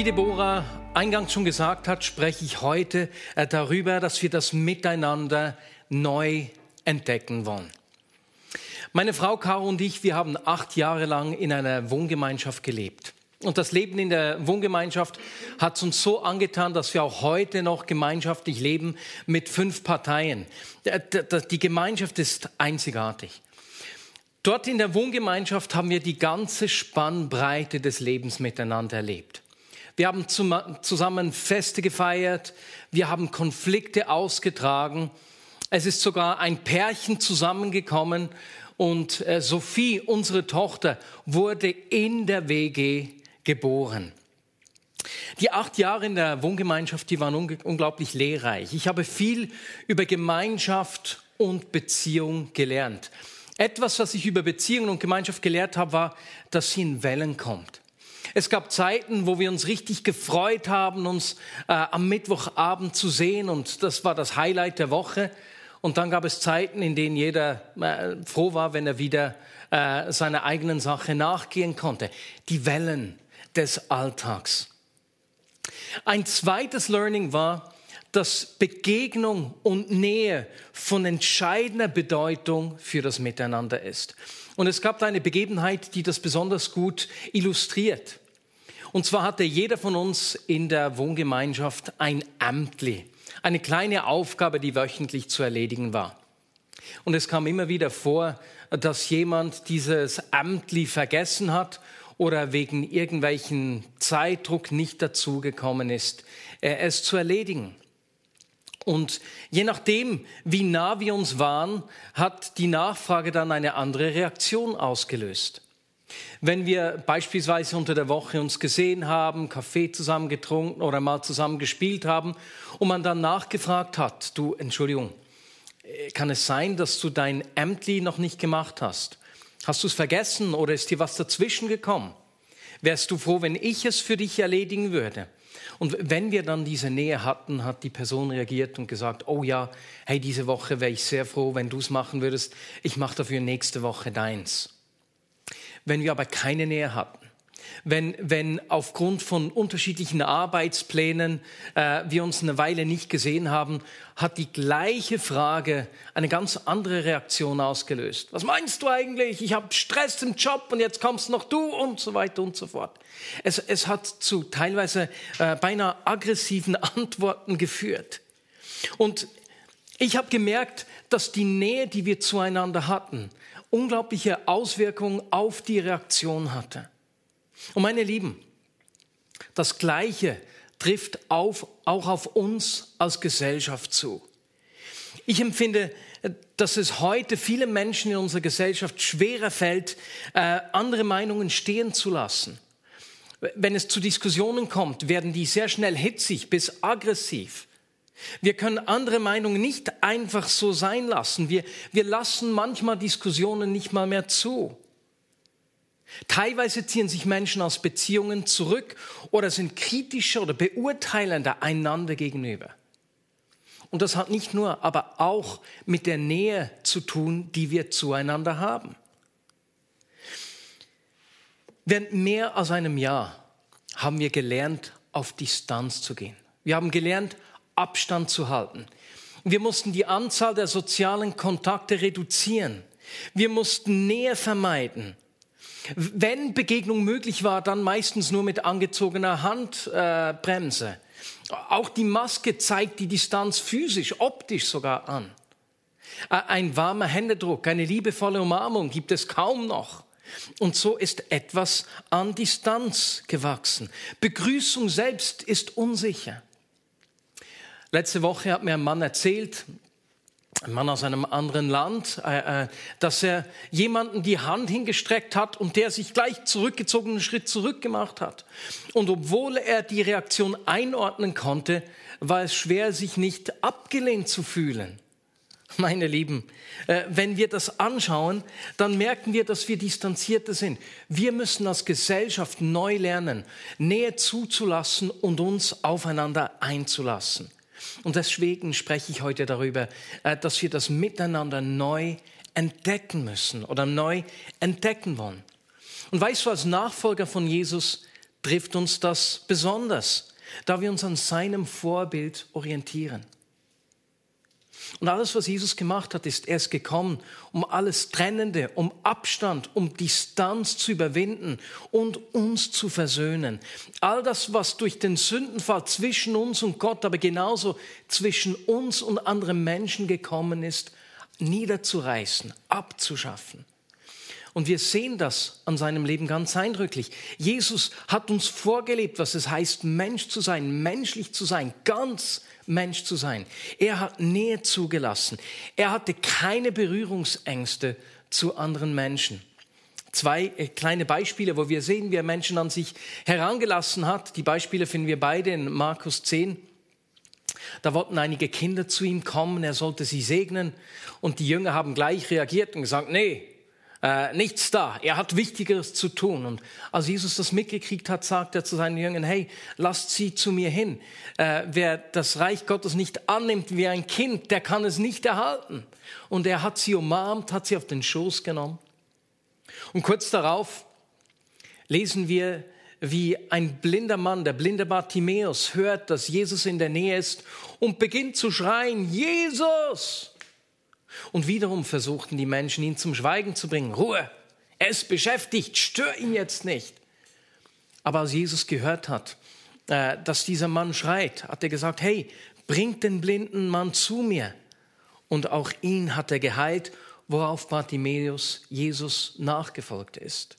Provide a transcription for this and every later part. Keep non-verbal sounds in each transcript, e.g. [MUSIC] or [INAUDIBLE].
Wie Deborah eingangs schon gesagt hat, spreche ich heute äh, darüber, dass wir das Miteinander neu entdecken wollen. Meine Frau Caro und ich, wir haben acht Jahre lang in einer Wohngemeinschaft gelebt. Und das Leben in der Wohngemeinschaft hat uns so angetan, dass wir auch heute noch gemeinschaftlich leben mit fünf Parteien. Die Gemeinschaft ist einzigartig. Dort in der Wohngemeinschaft haben wir die ganze Spannbreite des Lebens miteinander erlebt. Wir haben zusammen Feste gefeiert, wir haben Konflikte ausgetragen. Es ist sogar ein Pärchen zusammengekommen und äh, Sophie, unsere Tochter, wurde in der WG geboren. Die acht Jahre in der Wohngemeinschaft, die waren unglaublich lehrreich. Ich habe viel über Gemeinschaft und Beziehung gelernt. Etwas, was ich über Beziehung und Gemeinschaft gelernt habe, war, dass sie in Wellen kommt. Es gab Zeiten, wo wir uns richtig gefreut haben, uns äh, am Mittwochabend zu sehen und das war das Highlight der Woche. Und dann gab es Zeiten, in denen jeder äh, froh war, wenn er wieder äh, seiner eigenen Sache nachgehen konnte. Die Wellen des Alltags. Ein zweites Learning war, dass Begegnung und Nähe von entscheidender Bedeutung für das Miteinander ist. Und es gab eine Begebenheit, die das besonders gut illustriert. Und zwar hatte jeder von uns in der Wohngemeinschaft ein Amtli, eine kleine Aufgabe, die wöchentlich zu erledigen war. Und es kam immer wieder vor, dass jemand dieses Amtli vergessen hat oder wegen irgendwelchen Zeitdruck nicht dazugekommen ist, äh, es zu erledigen. Und je nachdem, wie nah wir uns waren, hat die Nachfrage dann eine andere Reaktion ausgelöst. Wenn wir beispielsweise unter der Woche uns gesehen haben, Kaffee zusammen getrunken oder mal zusammen gespielt haben und man dann nachgefragt hat, du, Entschuldigung, äh, kann es sein, dass du dein Ämtli noch nicht gemacht hast? Hast du es vergessen oder ist dir was dazwischen gekommen? Wärst du froh, wenn ich es für dich erledigen würde? Und wenn wir dann diese Nähe hatten, hat die Person reagiert und gesagt, oh ja, hey, diese Woche wäre ich sehr froh, wenn du es machen würdest. Ich mache dafür nächste Woche deins. Wenn wir aber keine Nähe hatten, wenn, wenn aufgrund von unterschiedlichen Arbeitsplänen äh, wir uns eine Weile nicht gesehen haben, hat die gleiche Frage eine ganz andere Reaktion ausgelöst. Was meinst du eigentlich? Ich habe Stress im Job und jetzt kommst noch du und so weiter und so fort. Es, es hat zu teilweise äh, beinahe aggressiven [LAUGHS] Antworten geführt. Und ich habe gemerkt, dass die Nähe, die wir zueinander hatten, unglaubliche Auswirkungen auf die Reaktion hatte. Und meine Lieben, das Gleiche trifft auf, auch auf uns als Gesellschaft zu. Ich empfinde, dass es heute viele Menschen in unserer Gesellschaft schwerer fällt, äh, andere Meinungen stehen zu lassen. Wenn es zu Diskussionen kommt, werden die sehr schnell hitzig bis aggressiv. Wir können andere Meinungen nicht einfach so sein lassen. Wir, wir lassen manchmal Diskussionen nicht mal mehr zu. Teilweise ziehen sich Menschen aus Beziehungen zurück oder sind kritischer oder beurteilender einander gegenüber. Und das hat nicht nur, aber auch mit der Nähe zu tun, die wir zueinander haben. Während mehr als einem Jahr haben wir gelernt, auf Distanz zu gehen. Wir haben gelernt, Abstand zu halten. Wir mussten die Anzahl der sozialen Kontakte reduzieren. Wir mussten Nähe vermeiden. Wenn Begegnung möglich war, dann meistens nur mit angezogener Handbremse. Äh, Auch die Maske zeigt die Distanz physisch, optisch sogar an. Ein warmer Händedruck, eine liebevolle Umarmung gibt es kaum noch. Und so ist etwas an Distanz gewachsen. Begrüßung selbst ist unsicher. Letzte Woche hat mir ein Mann erzählt, ein Mann aus einem anderen Land, äh, äh, dass er jemanden die Hand hingestreckt hat und der sich gleich zurückgezogen einen Schritt zurück gemacht hat. Und obwohl er die Reaktion einordnen konnte, war es schwer, sich nicht abgelehnt zu fühlen. Meine Lieben, äh, wenn wir das anschauen, dann merken wir, dass wir distanzierter sind. Wir müssen als Gesellschaft neu lernen, Nähe zuzulassen und uns aufeinander einzulassen. Und deswegen spreche ich heute darüber, äh, dass wir das Miteinander neu entdecken müssen oder neu entdecken wollen. Und weißt du, als Nachfolger von Jesus trifft uns das besonders, da wir uns an seinem Vorbild orientieren. Und alles, was Jesus gemacht hat, ist, er ist gekommen, um alles Trennende, um Abstand, um Distanz zu überwinden und uns zu versöhnen. All das, was durch den Sündenfall zwischen uns und Gott, aber genauso zwischen uns und anderen Menschen gekommen ist, niederzureißen, abzuschaffen. Und wir sehen das an seinem Leben ganz eindrücklich. Jesus hat uns vorgelebt, was es heißt, Mensch zu sein, menschlich zu sein, ganz Mensch zu sein. Er hat Nähe zugelassen. Er hatte keine Berührungsängste zu anderen Menschen. Zwei äh, kleine Beispiele, wo wir sehen, wie er Menschen an sich herangelassen hat. Die Beispiele finden wir beide in Markus 10. Da wollten einige Kinder zu ihm kommen, er sollte sie segnen. Und die Jünger haben gleich reagiert und gesagt, nee, äh, nichts da. Er hat Wichtigeres zu tun. Und als Jesus das mitgekriegt hat, sagt er zu seinen Jüngern, hey, lasst sie zu mir hin. Äh, wer das Reich Gottes nicht annimmt wie ein Kind, der kann es nicht erhalten. Und er hat sie umarmt, hat sie auf den Schoß genommen. Und kurz darauf lesen wir, wie ein blinder Mann, der blinde Bartimäus, hört, dass Jesus in der Nähe ist und beginnt zu schreien, Jesus! Und wiederum versuchten die Menschen, ihn zum Schweigen zu bringen. Ruhe, er ist beschäftigt, stör ihn jetzt nicht. Aber als Jesus gehört hat, äh, dass dieser Mann schreit, hat er gesagt, hey, bringt den blinden Mann zu mir. Und auch ihn hat er geheilt, worauf Bartimäus Jesus nachgefolgt ist.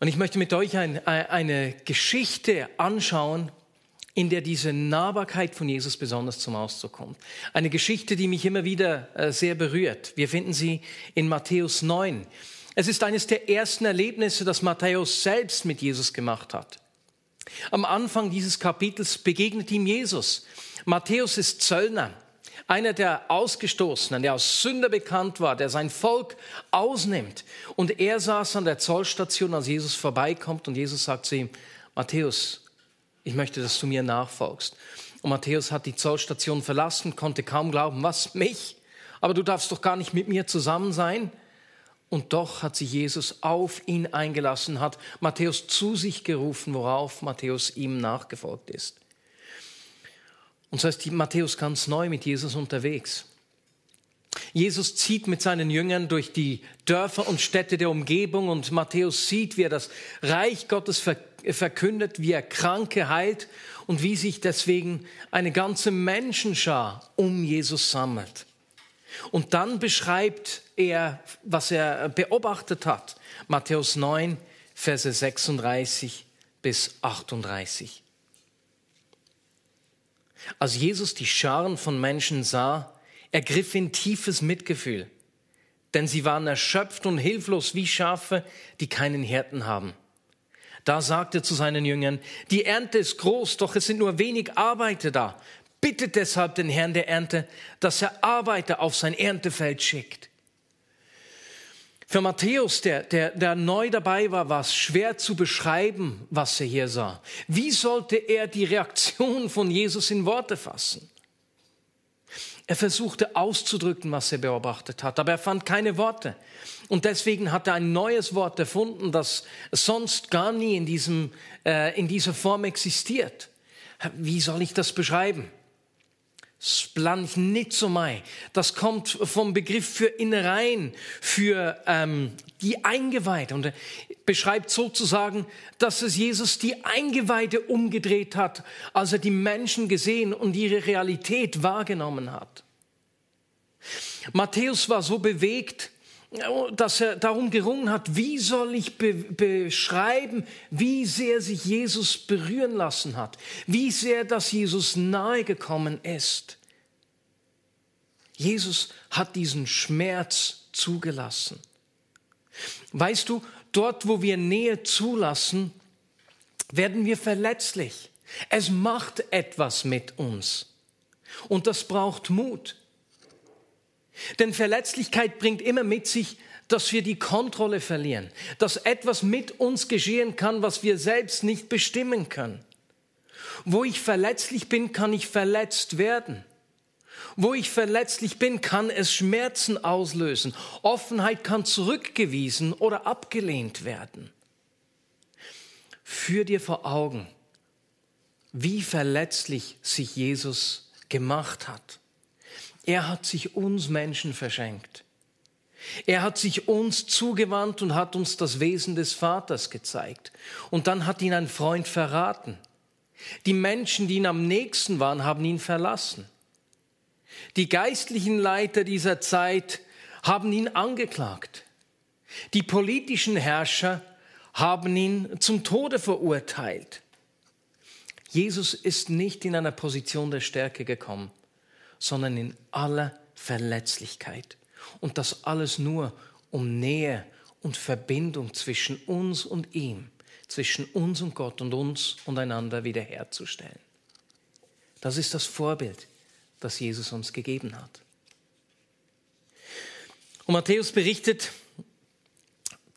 Und ich möchte mit euch ein, eine Geschichte anschauen, in der diese Nahbarkeit von Jesus besonders zum Ausdruck kommt. Eine Geschichte, die mich immer wieder äh, sehr berührt. Wir finden sie in Matthäus 9. Es ist eines der ersten Erlebnisse, das Matthäus selbst mit Jesus gemacht hat. Am Anfang dieses Kapitels begegnet ihm Jesus. Matthäus ist Zöllner, einer der Ausgestoßenen, der aus Sünder bekannt war, der sein Volk ausnimmt. Und er saß an der Zollstation, als Jesus vorbeikommt und Jesus sagt zu ihm, Matthäus, ich möchte, dass du mir nachfolgst. Und Matthäus hat die Zollstation verlassen, konnte kaum glauben, was mich? Aber du darfst doch gar nicht mit mir zusammen sein. Und doch hat sich Jesus auf ihn eingelassen, hat Matthäus zu sich gerufen, worauf Matthäus ihm nachgefolgt ist. Und so ist Matthäus ganz neu mit Jesus unterwegs. Jesus zieht mit seinen Jüngern durch die Dörfer und Städte der Umgebung und Matthäus sieht, wie er das Reich Gottes verkündet, wie er Kranke heilt und wie sich deswegen eine ganze Menschenschar um Jesus sammelt. Und dann beschreibt er, was er beobachtet hat. Matthäus 9, Verse 36 bis 38. Als Jesus die Scharen von Menschen sah, ergriff ihn tiefes Mitgefühl, denn sie waren erschöpft und hilflos wie Schafe, die keinen Hirten haben. Da sagte zu seinen Jüngern, die Ernte ist groß, doch es sind nur wenig Arbeiter da. Bittet deshalb den Herrn der Ernte, dass er Arbeiter auf sein Erntefeld schickt. Für Matthäus, der, der, der neu dabei war, war es schwer zu beschreiben, was er hier sah. Wie sollte er die Reaktion von Jesus in Worte fassen? Er versuchte auszudrücken, was er beobachtet hat, aber er fand keine Worte. Und deswegen hat er ein neues Wort erfunden, das sonst gar nie in, diesem, äh, in dieser Form existiert. Wie soll ich das beschreiben? Splanchnitzomai. Das kommt vom Begriff für Innereien, für ähm, die Eingeweide. Und beschreibt sozusagen, dass es Jesus die Eingeweide umgedreht hat, als er die Menschen gesehen und ihre Realität wahrgenommen hat. Matthäus war so bewegt, dass er darum gerungen hat, wie soll ich be beschreiben, wie sehr sich Jesus berühren lassen hat, wie sehr das Jesus nahe gekommen ist. Jesus hat diesen Schmerz zugelassen. Weißt du, dort, wo wir Nähe zulassen, werden wir verletzlich. Es macht etwas mit uns. Und das braucht Mut. Denn Verletzlichkeit bringt immer mit sich, dass wir die Kontrolle verlieren, dass etwas mit uns geschehen kann, was wir selbst nicht bestimmen können. Wo ich verletzlich bin, kann ich verletzt werden. Wo ich verletzlich bin, kann es Schmerzen auslösen. Offenheit kann zurückgewiesen oder abgelehnt werden. Führ dir vor Augen, wie verletzlich sich Jesus gemacht hat. Er hat sich uns Menschen verschenkt. Er hat sich uns zugewandt und hat uns das Wesen des Vaters gezeigt. Und dann hat ihn ein Freund verraten. Die Menschen, die ihn am nächsten waren, haben ihn verlassen. Die geistlichen Leiter dieser Zeit haben ihn angeklagt. Die politischen Herrscher haben ihn zum Tode verurteilt. Jesus ist nicht in einer Position der Stärke gekommen, sondern in aller Verletzlichkeit. Und das alles nur, um Nähe und Verbindung zwischen uns und ihm zwischen uns und Gott und uns und einander wiederherzustellen. Das ist das Vorbild, das Jesus uns gegeben hat. Und Matthäus berichtet,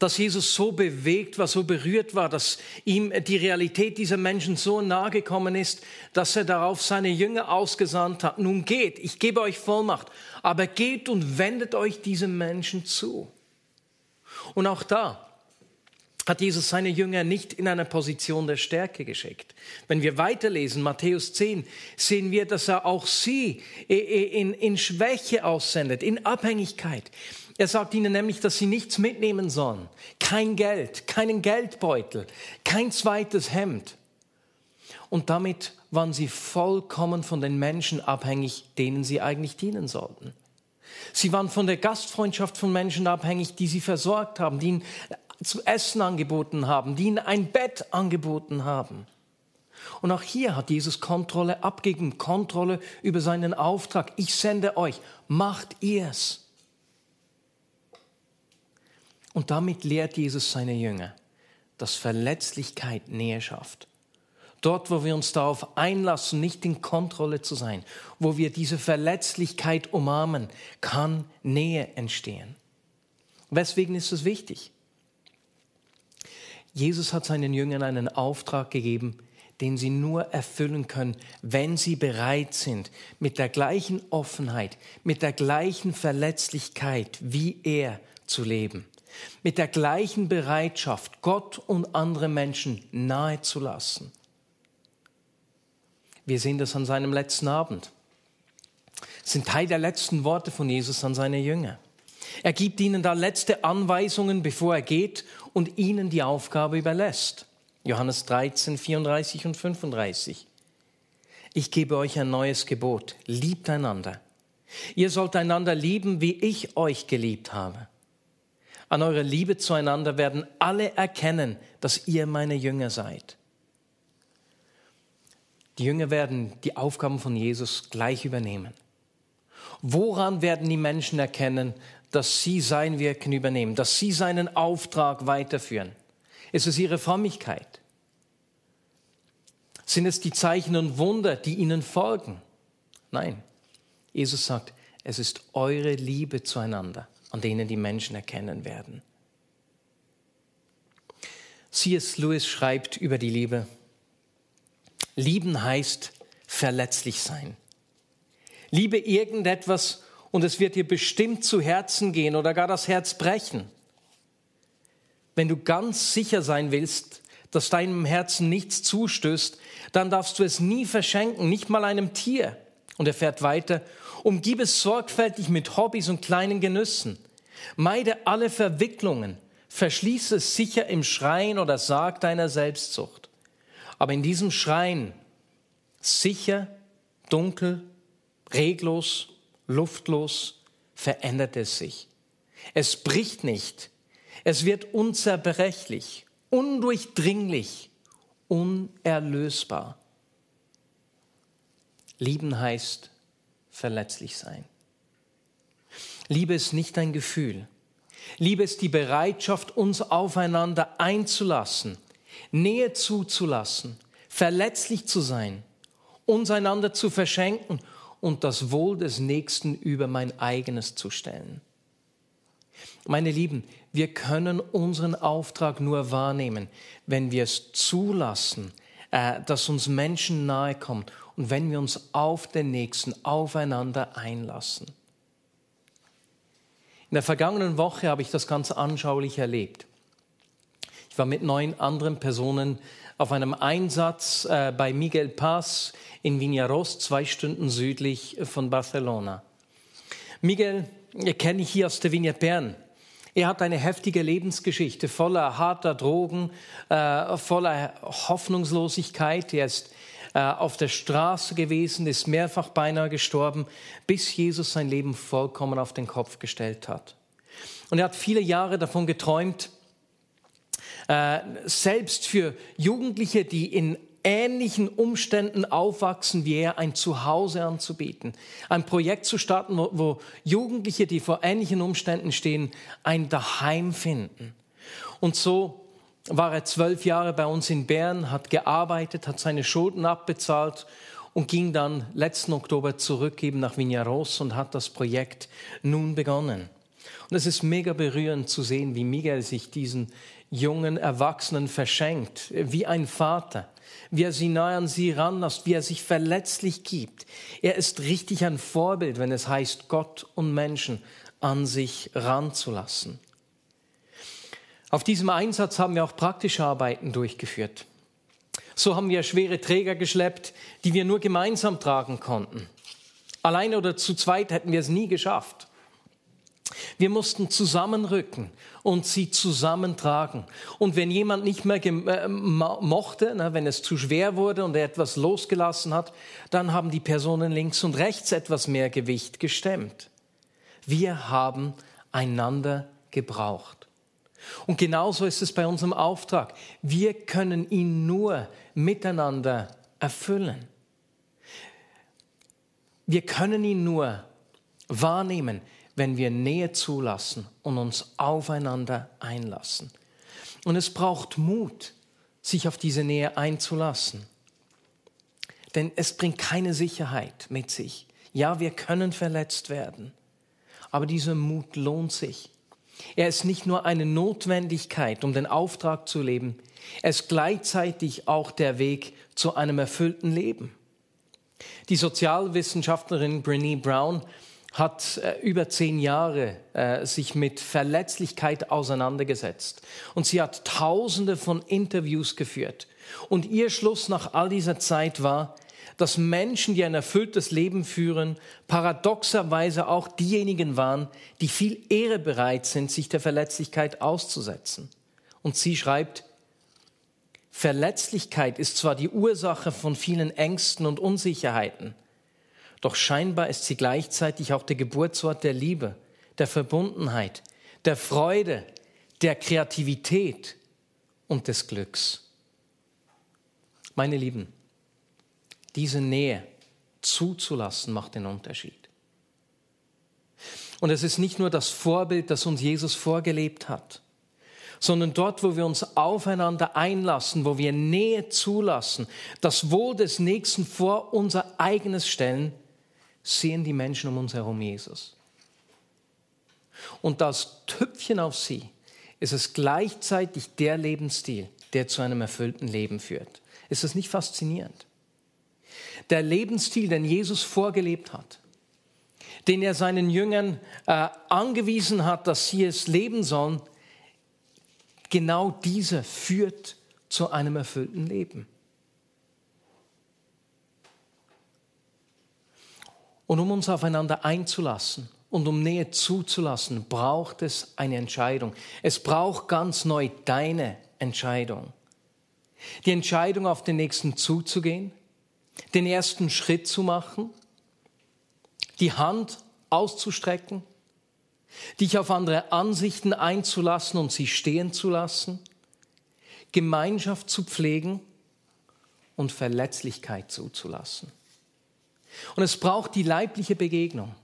dass Jesus so bewegt war, so berührt war, dass ihm die Realität dieser Menschen so nahe gekommen ist, dass er darauf seine Jünger ausgesandt hat. Nun geht, ich gebe euch Vollmacht, aber geht und wendet euch diesem Menschen zu. Und auch da, hat Jesus seine Jünger nicht in einer Position der Stärke geschickt. Wenn wir weiterlesen, Matthäus 10, sehen wir, dass er auch sie in, in Schwäche aussendet, in Abhängigkeit. Er sagt ihnen nämlich, dass sie nichts mitnehmen sollen. Kein Geld, keinen Geldbeutel, kein zweites Hemd. Und damit waren sie vollkommen von den Menschen abhängig, denen sie eigentlich dienen sollten. Sie waren von der Gastfreundschaft von Menschen abhängig, die sie versorgt haben, die ihnen zu essen angeboten haben, die ihnen ein Bett angeboten haben. Und auch hier hat Jesus Kontrolle abgegeben, Kontrolle über seinen Auftrag. Ich sende euch, macht ihr's. Und damit lehrt Jesus seine Jünger, dass Verletzlichkeit Nähe schafft. Dort, wo wir uns darauf einlassen, nicht in Kontrolle zu sein, wo wir diese Verletzlichkeit umarmen, kann Nähe entstehen. Weswegen ist es wichtig? Jesus hat seinen Jüngern einen Auftrag gegeben, den sie nur erfüllen können, wenn sie bereit sind, mit der gleichen Offenheit, mit der gleichen Verletzlichkeit wie er zu leben, mit der gleichen Bereitschaft, Gott und andere Menschen nahe zu lassen. Wir sehen das an seinem letzten Abend. Das sind Teil der letzten Worte von Jesus an seine Jünger. Er gibt ihnen da letzte Anweisungen, bevor er geht und ihnen die Aufgabe überlässt. Johannes 13, 34 und 35. Ich gebe euch ein neues Gebot. Liebt einander. Ihr sollt einander lieben, wie ich euch geliebt habe. An eurer Liebe zueinander werden alle erkennen, dass ihr meine Jünger seid. Die Jünger werden die Aufgaben von Jesus gleich übernehmen. Woran werden die Menschen erkennen, dass sie sein Wirken übernehmen, dass sie seinen Auftrag weiterführen? Ist es ihre Frömmigkeit? Sind es die Zeichen und Wunder, die ihnen folgen? Nein. Jesus sagt, es ist eure Liebe zueinander, an denen die Menschen erkennen werden. C.S. Lewis schreibt über die Liebe, Lieben heißt verletzlich sein. Liebe irgendetwas und es wird dir bestimmt zu Herzen gehen oder gar das Herz brechen. Wenn du ganz sicher sein willst, dass deinem Herzen nichts zustößt, dann darfst du es nie verschenken, nicht mal einem Tier. Und er fährt weiter, umgib es sorgfältig mit Hobbys und kleinen Genüssen. Meide alle Verwicklungen, verschließe es sicher im Schrein oder Sarg deiner Selbstsucht. Aber in diesem Schrein, sicher, dunkel, reglos, luftlos, verändert es sich. Es bricht nicht. Es wird unzerbrechlich, undurchdringlich, unerlösbar. Lieben heißt verletzlich sein. Liebe ist nicht ein Gefühl. Liebe ist die Bereitschaft, uns aufeinander einzulassen, Nähe zuzulassen, verletzlich zu sein, uns einander zu verschenken und das Wohl des Nächsten über mein eigenes zu stellen. Meine Lieben, wir können unseren Auftrag nur wahrnehmen, wenn wir es zulassen, äh, dass uns Menschen nahe kommen und wenn wir uns auf den Nächsten, aufeinander einlassen. In der vergangenen Woche habe ich das ganz anschaulich erlebt. Ich war mit neun anderen Personen auf einem Einsatz äh, bei Miguel Paz in Vinyaros, zwei Stunden südlich von Barcelona. Miguel kenne ich hier aus der Vignette Bern. Er hat eine heftige Lebensgeschichte voller harter Drogen, äh, voller Hoffnungslosigkeit. Er ist auf der Straße gewesen, ist mehrfach beinahe gestorben, bis Jesus sein Leben vollkommen auf den Kopf gestellt hat. Und er hat viele Jahre davon geträumt, äh, selbst für Jugendliche, die in ähnlichen Umständen aufwachsen wie er, ein Zuhause anzubieten. Ein Projekt zu starten, wo, wo Jugendliche, die vor ähnlichen Umständen stehen, ein Daheim finden. Und so war er zwölf Jahre bei uns in Bern, hat gearbeitet, hat seine Schulden abbezahlt und ging dann letzten Oktober zurück eben nach Vignaros und hat das Projekt nun begonnen. Und es ist mega berührend zu sehen, wie Miguel sich diesen jungen Erwachsenen verschenkt, wie ein Vater wie er sie nahe an sie ranlässt, wie er sich verletzlich gibt. Er ist richtig ein Vorbild, wenn es heißt, Gott und Menschen an sich ranzulassen. Auf diesem Einsatz haben wir auch praktische Arbeiten durchgeführt. So haben wir schwere Träger geschleppt, die wir nur gemeinsam tragen konnten. Alleine oder zu zweit hätten wir es nie geschafft. Wir mussten zusammenrücken und sie zusammentragen. Und wenn jemand nicht mehr äh, mochte, na, wenn es zu schwer wurde und er etwas losgelassen hat, dann haben die Personen links und rechts etwas mehr Gewicht gestemmt. Wir haben einander gebraucht. Und genauso ist es bei unserem Auftrag. Wir können ihn nur miteinander erfüllen. Wir können ihn nur wahrnehmen, wenn wir Nähe zulassen und uns aufeinander einlassen. Und es braucht Mut, sich auf diese Nähe einzulassen. Denn es bringt keine Sicherheit mit sich. Ja, wir können verletzt werden, aber dieser Mut lohnt sich. Er ist nicht nur eine Notwendigkeit, um den Auftrag zu leben, er ist gleichzeitig auch der Weg zu einem erfüllten Leben. Die Sozialwissenschaftlerin Brené Brown hat äh, über zehn Jahre äh, sich mit Verletzlichkeit auseinandergesetzt. Und sie hat tausende von Interviews geführt. Und ihr Schluss nach all dieser Zeit war, dass Menschen, die ein erfülltes Leben führen, paradoxerweise auch diejenigen waren, die viel Ehre bereit sind, sich der Verletzlichkeit auszusetzen. Und sie schreibt, Verletzlichkeit ist zwar die Ursache von vielen Ängsten und Unsicherheiten, doch scheinbar ist sie gleichzeitig auch der Geburtsort der Liebe, der Verbundenheit, der Freude, der Kreativität und des Glücks. Meine Lieben, diese Nähe zuzulassen macht den Unterschied. Und es ist nicht nur das Vorbild, das uns Jesus vorgelebt hat, sondern dort, wo wir uns aufeinander einlassen, wo wir Nähe zulassen, das Wohl des Nächsten vor unser eigenes stellen, sehen die Menschen um uns herum Jesus. Und das Tüpfchen auf sie ist es gleichzeitig der Lebensstil, der zu einem erfüllten Leben führt. Ist das nicht faszinierend? Der Lebensstil, den Jesus vorgelebt hat, den er seinen Jüngern äh, angewiesen hat, dass sie es leben sollen, genau dieser führt zu einem erfüllten Leben. Und um uns aufeinander einzulassen und um Nähe zuzulassen, braucht es eine Entscheidung. Es braucht ganz neu deine Entscheidung. Die Entscheidung, auf den Nächsten zuzugehen, den ersten Schritt zu machen, die Hand auszustrecken, dich auf andere Ansichten einzulassen und sie stehen zu lassen, Gemeinschaft zu pflegen und Verletzlichkeit zuzulassen. Und es braucht die leibliche Begegnung.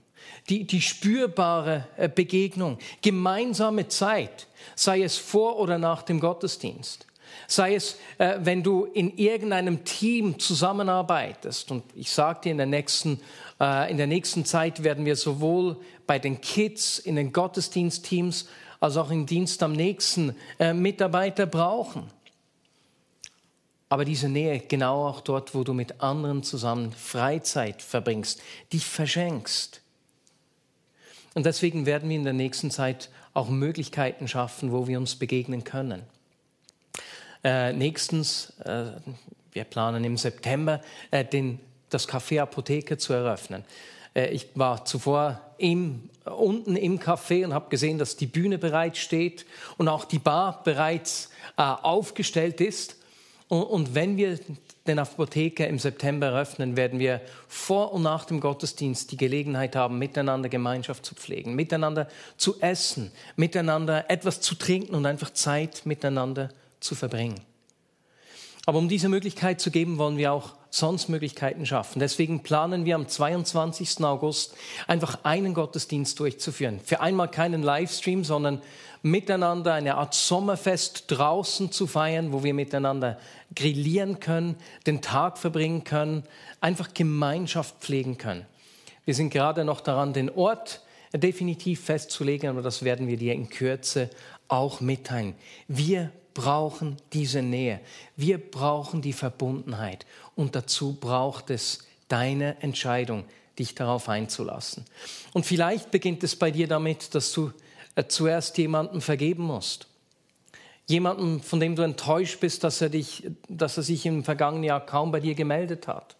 die, die spürbare äh, Begegnung, gemeinsame Zeit, sei es vor oder nach dem Gottesdienst. Sei es, äh, wenn du in irgendeinem Team zusammenarbeitest. Und ich sage dir, in der, nächsten, äh, in der nächsten Zeit werden wir sowohl bei den Kids, in den Gottesdienstteams, als auch im Dienst am nächsten äh, Mitarbeiter brauchen. Aber diese Nähe, genau auch dort, wo du mit anderen zusammen Freizeit verbringst, dich verschenkst. Und deswegen werden wir in der nächsten Zeit auch Möglichkeiten schaffen, wo wir uns begegnen können. Äh, nächstens, äh, wir planen im September, äh, den, das Café Apotheke zu eröffnen. Äh, ich war zuvor im, unten im Café und habe gesehen, dass die Bühne bereit steht und auch die Bar bereits äh, aufgestellt ist. Und, und wenn wir den Apotheke im September eröffnen, werden wir vor und nach dem Gottesdienst die Gelegenheit haben, miteinander Gemeinschaft zu pflegen, miteinander zu essen, miteinander etwas zu trinken und einfach Zeit miteinander zu verbringen. Aber um diese Möglichkeit zu geben, wollen wir auch sonst Möglichkeiten schaffen. Deswegen planen wir am 22. August einfach einen Gottesdienst durchzuführen. Für einmal keinen Livestream, sondern miteinander eine Art Sommerfest draußen zu feiern, wo wir miteinander grillieren können, den Tag verbringen können, einfach Gemeinschaft pflegen können. Wir sind gerade noch daran, den Ort definitiv festzulegen, aber das werden wir dir in Kürze auch mitteilen. Wir brauchen diese Nähe. Wir brauchen die Verbundenheit. Und dazu braucht es deine Entscheidung, dich darauf einzulassen. Und vielleicht beginnt es bei dir damit, dass du äh, zuerst jemandem vergeben musst. Jemanden, von dem du enttäuscht bist, dass er, dich, dass er sich im vergangenen Jahr kaum bei dir gemeldet hat.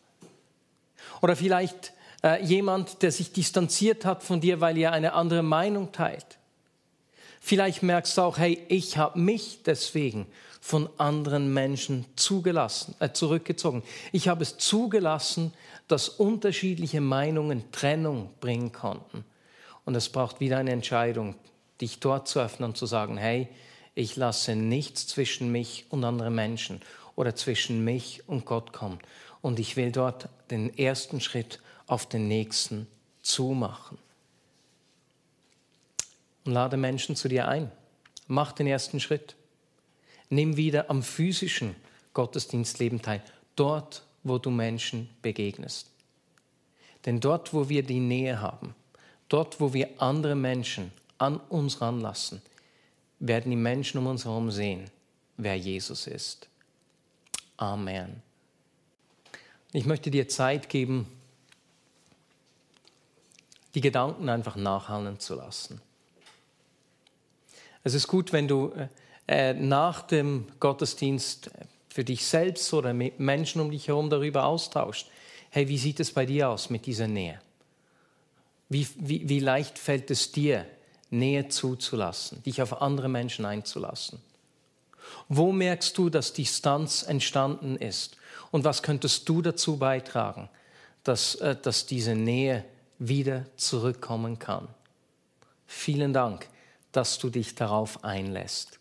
Oder vielleicht äh, jemand, der sich distanziert hat von dir, weil er eine andere Meinung teilt. Vielleicht merkst du auch, hey, ich habe mich deswegen von anderen Menschen zugelassen, äh, zurückgezogen. Ich habe es zugelassen, dass unterschiedliche Meinungen Trennung bringen konnten. Und es braucht wieder eine Entscheidung, dich dort zu öffnen und zu sagen, hey, ich lasse nichts zwischen mich und anderen Menschen oder zwischen mich und Gott kommen. Und ich will dort den ersten Schritt auf den nächsten zumachen und lade Menschen zu dir ein. Mach den ersten Schritt. Nimm wieder am physischen Gottesdienstleben teil, dort, wo du Menschen begegnest. Denn dort, wo wir die Nähe haben, dort, wo wir andere Menschen an uns ranlassen, werden die Menschen um uns herum sehen, wer Jesus ist. Amen. Ich möchte dir Zeit geben, die Gedanken einfach nachhallen zu lassen. Es ist gut, wenn du äh, nach dem Gottesdienst für dich selbst oder mit Menschen um dich herum darüber austauscht. Hey, wie sieht es bei dir aus mit dieser Nähe? Wie, wie, wie leicht fällt es dir, Nähe zuzulassen, dich auf andere Menschen einzulassen? Wo merkst du, dass Distanz entstanden ist? Und was könntest du dazu beitragen, dass, äh, dass diese Nähe wieder zurückkommen kann? Vielen Dank dass du dich darauf einlässt.